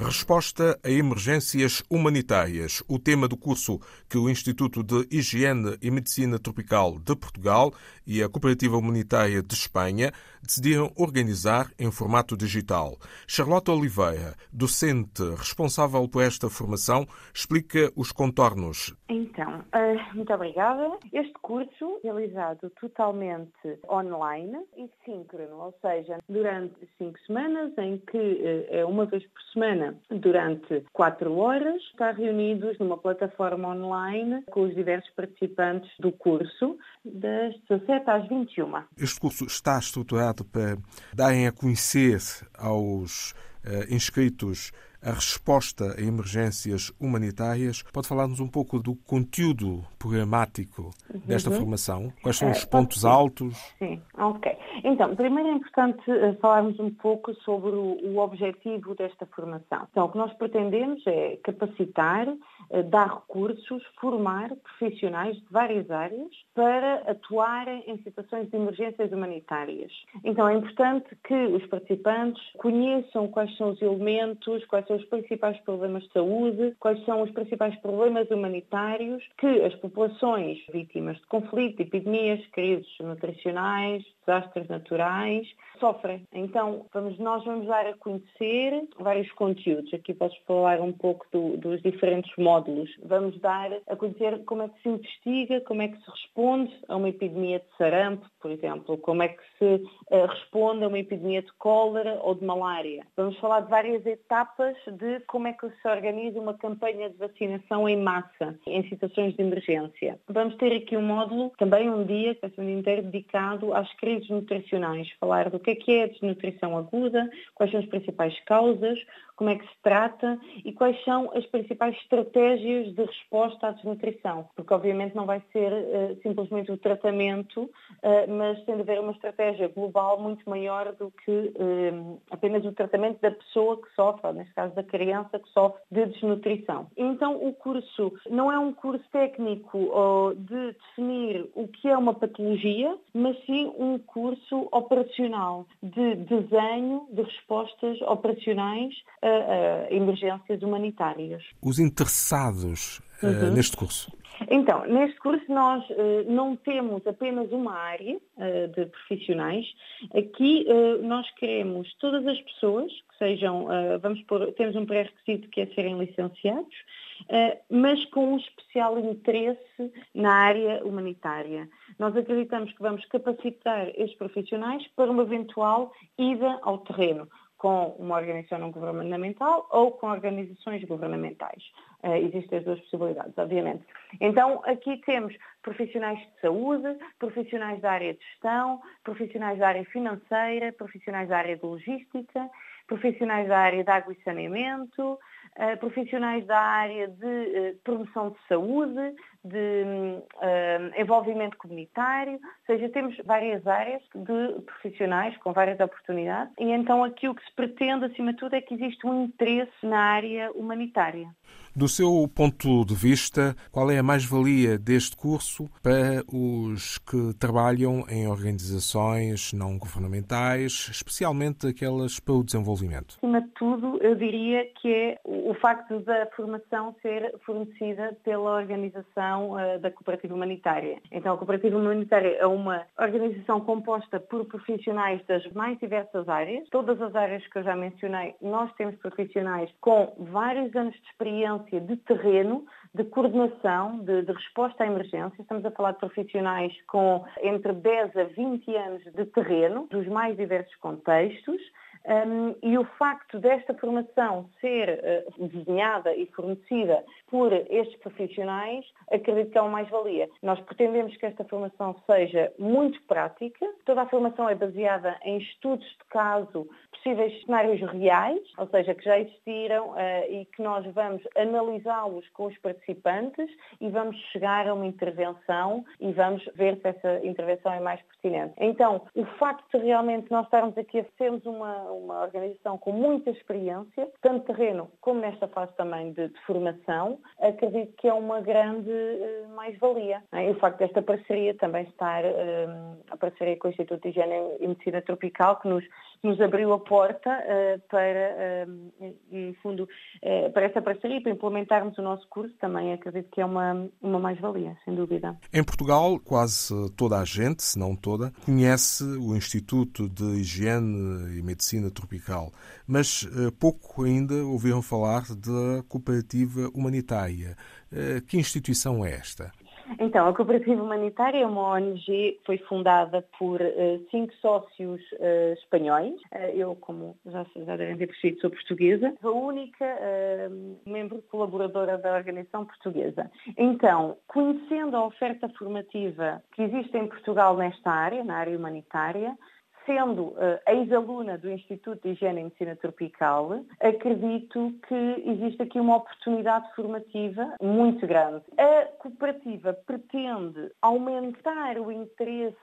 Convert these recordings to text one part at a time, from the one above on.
Resposta a emergências humanitárias. O tema do curso que o Instituto de Higiene e Medicina Tropical de Portugal e a Cooperativa Humanitária de Espanha decidiram organizar em formato digital. Charlotte Oliveira, docente responsável por esta formação, explica os contornos. Então, uh, muito obrigada. Este curso, realizado totalmente online e síncrono, ou seja, durante cinco semanas, em que uh, é uma vez por semana, durante quatro horas, está reunidos numa plataforma online com os diversos participantes do curso, das 17 às 21. Este curso está estruturado para darem a conhecer aos uh, inscritos a resposta a emergências humanitárias. Pode falar-nos um pouco do conteúdo programático desta uhum. formação? Quais são os pontos altos? Sim, ok. Então, primeiro é importante eh, falarmos um pouco sobre o, objetivo desta formação. Então, o que nós pretendemos é capacitar, eh, dar recursos, formar profissionais de várias áreas para atuarem em situações de emergências humanitárias. Então, é importante que os participantes conheçam quais são os elementos, quais são os principais problemas de saúde, quais são os principais problemas humanitários que as populações vítimas de conflito, epidemias, crises nutricionais, desastres naturais, sofrem. Então, vamos, nós vamos dar a conhecer vários conteúdos. Aqui posso falar um pouco do, dos diferentes módulos. Vamos dar a conhecer como é que se investiga, como é que se responde a uma epidemia de sarampo, por exemplo, como é que se uh, responde a uma epidemia de cólera ou de malária. Vamos falar de várias etapas de como é que se organiza uma campanha de vacinação em massa em situações de emergência. Vamos ter aqui um módulo, também um dia, que vai ser um dia inteiro dedicado às crises nutricionais, falar do que é que é a desnutrição aguda, quais são as principais causas, como é que se trata e quais são as principais estratégias de resposta à desnutrição. Porque obviamente não vai ser uh, simplesmente o tratamento, uh, mas tem de haver uma estratégia global muito maior do que uh, apenas o tratamento da pessoa que sofre, neste caso da criança que sofre de desnutrição. Então o curso não é um curso técnico de definir o que é uma patologia, mas sim um curso operacional de desenho de respostas operacionais a, emergências humanitárias. Os interessados eh, uhum. neste curso? Então, neste curso nós uh, não temos apenas uma área uh, de profissionais. Aqui uh, nós queremos todas as pessoas que sejam, vamos pôr, temos um pré-requisito que é serem licenciados, mas com um especial interesse na área humanitária. Nós acreditamos que vamos capacitar estes profissionais para uma eventual ida ao terreno com uma organização não governamental ou com organizações governamentais. Uh, existem as duas possibilidades, obviamente. Então, aqui temos profissionais de saúde, profissionais da área de gestão, profissionais da área financeira, profissionais da área de logística, profissionais da área de água e saneamento, uh, profissionais da área de uh, promoção de saúde, de uh, envolvimento comunitário, ou seja, temos várias áreas de profissionais com várias oportunidades e então aqui o que se pretende, acima de tudo, é que existe um interesse na área humanitária. Do seu ponto de vista, qual é a mais-valia deste curso para os que trabalham em organizações não governamentais, especialmente aquelas para o desenvolvimento? Acima de tudo, eu diria que é o facto da formação ser fornecida pela organização uh, da Cooperativa Humanitária. Então, a Cooperativa Humanitária é uma organização composta por profissionais das mais diversas áreas. Todas as áreas que eu já mencionei, nós temos profissionais com vários anos de experiência de terreno, de coordenação, de, de, resposta à emergência. Estamos a falar de profissionais com entre 10 a 20 anos de terreno, dos mais diversos contextos. Um, e o facto desta formação ser uh, desenhada e fornecida por estes profissionais, acredito que é uma mais-valia. Nós pretendemos que esta formação seja muito prática. Toda a formação é baseada em estudos de caso, possíveis cenários reais, ou seja, que já existiram uh, e que nós vamos analisá-los com os participantes e vamos chegar a uma intervenção e vamos ver se essa intervenção é mais pertinente. Então, o facto de realmente nós estarmos aqui a sermos uma uma organização com muita experiência, tanto terreno como nesta fase também de, de formação, acredito que é uma grande uh, mais-valia. E o facto desta parceria também estar, uh, a parceria com o Instituto de Higiene e Medicina Tropical, que nos, nos abriu a porta uh, para, no fundo, para essa parceria, para implementarmos o nosso curso, também acredito que é uma, uma mais-valia, sem dúvida. Em Portugal, quase toda a gente, se não toda, conhece o Instituto de Higiene e Medicina Tropical, mas pouco ainda ouviram falar da Cooperativa Humanitária. Que instituição é esta? Então, a Cooperativa Humanitária é uma ONG foi fundada por uh, cinco sócios uh, espanhóis. Uh, eu, como já, já devem ter percebido, sou portuguesa. A única membro colaboradora da organização portuguesa. Então, conhecendo a oferta formativa que existe em Portugal nesta área, na área humanitária, sendo uh, ex-aluna do Instituto de Higiene e Medicina Tropical, acredito que existe aqui uma oportunidade formativa muito grande. A cooperativa pretende aumentar o interesse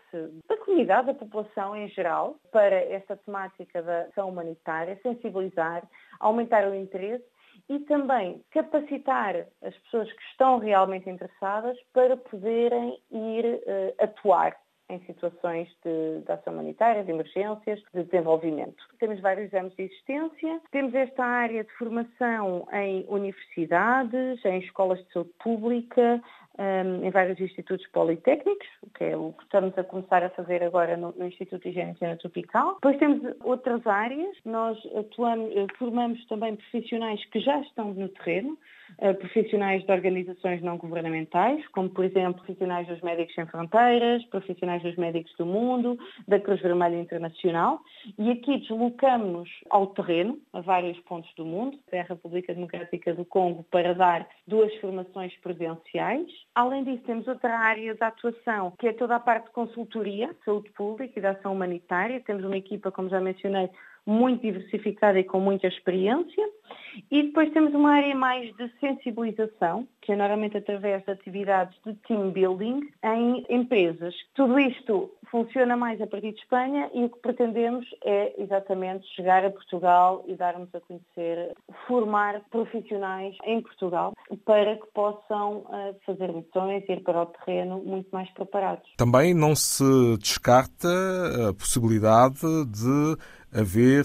da comunidade, da população em geral, para esta temática da ação humanitária, sensibilizar, aumentar o interesse e também capacitar as pessoas que estão realmente interessadas para poderem ir uh, atuar em situações de, de, ação humanitária, de emergências, de desenvolvimento. Temos vários anos de existência, temos esta área de formação em universidades, em escolas de saúde pública, um, em vários institutos politécnicos, que é o que estamos a começar a fazer agora no, no Instituto de Higiene e Tropical. Depois temos outras áreas, nós atuamos, eh, formamos também profissionais que já estão no terreno, profissionais de organizações não governamentais, como por exemplo profissionais dos Médicos Sem Fronteiras, profissionais dos Médicos do Mundo, da Cruz Vermelha Internacional, e aqui deslocamos-nos ao terreno, a vários pontos do mundo, até a República Democrática do Congo, para dar duas formações presenciais. Além disso, temos outra área de atuação, que é toda a parte de consultoria, saúde pública e da ação humanitária. Temos uma equipa, como já mencionei, muito diversificada e com muita experiência. E depois temos uma área mais de sensibilização, que é normalmente através de atividades de team building em empresas. Tudo isto funciona mais a partir de Espanha e o que pretendemos é exatamente chegar a Portugal e darmos a conhecer, formar profissionais em Portugal para que possam eh, fazer missões e ir para o terreno muito mais preparados. Também não se descarta a possibilidade de haver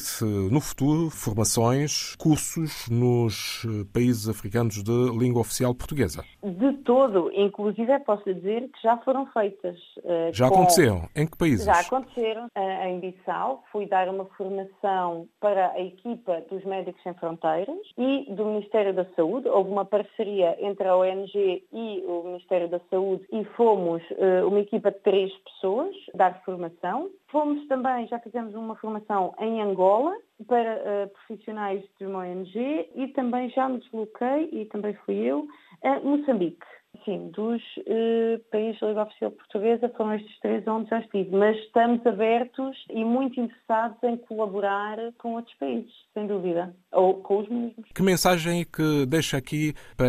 no futuro formações, cursos nos eh, países africanos de língua oficial portuguesa? De todo, inclusive posso dizer que já foram feitas. Uh, já com... aconteceram? Em que países? Já aconteceram. Uh, em Bissau, fui dar uma formação para a equipa dos Médicos Sem Fronteiras e do Ministério da Saúde. Houve uma parceria entre a ONG e o Ministério da Saúde e fomos uma equipa de três pessoas dar formação. Fomos também, já fizemos uma formação em Angola para uh, profissionais de uma ONG e também já me desloquei, e também fui eu, a Moçambique. Sim, dos uh, países da Liga Oficial Portuguesa foram estes três onde já estive, mas estamos abertos e muito interessados em colaborar com outros países, sem dúvida, ou com os mesmos. Que mensagem é que deixa aqui para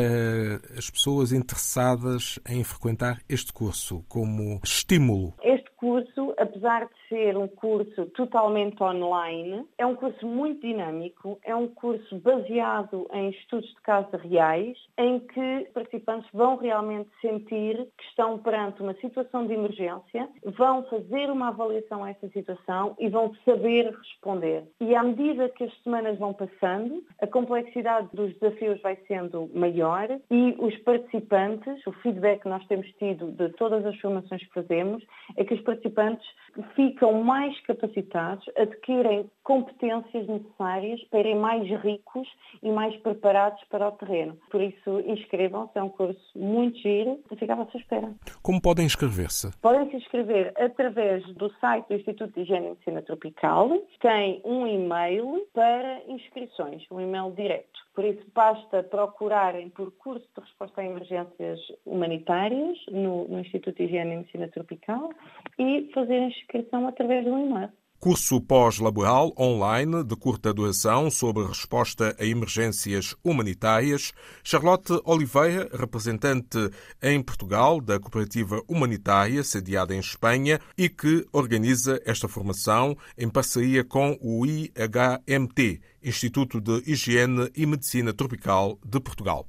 as pessoas interessadas em frequentar este curso como estímulo? Este curso, apesar de ser um curso totalmente online, é um curso muito dinâmico, é um curso baseado em estudos de casos reais, em que participantes vão realmente sentir que estão perante uma situação de emergência, vão fazer uma avaliação a essa situação e vão saber responder. E à medida que as semanas vão passando, a complexidade dos desafios vai sendo maior e os participantes, o feedback que nós temos tido de todas as formações que fazemos, é que os participantes ficam mais capacitados, adquirem competências necessárias para irem mais ricos e mais preparados para o terreno. Por isso, inscrevam-se, é um curso muito giro e ficava à sua espera. Como podem inscrever-se? Podem se inscrever através do site do Instituto de Higiene e Medicina Tropical. Tem um e-mail para inscrições, um e-mail direto. Por isso, basta procurarem por curso de resposta a emergências humanitárias no, no Instituto de Higiene e Medicina Tropical e fazer a inscrição através do e-mail. Curso pós-laboral online de curta duração sobre resposta a emergências humanitárias. Charlotte Oliveira, representante em Portugal da Cooperativa Humanitária, sediada em Espanha, e que organiza esta formação em parceria com o IHMT, Instituto de Higiene e Medicina Tropical de Portugal.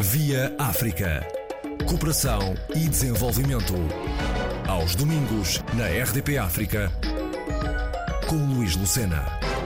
Via África. Cooperação e desenvolvimento. Aos domingos, na RDP África com Luís Lucena.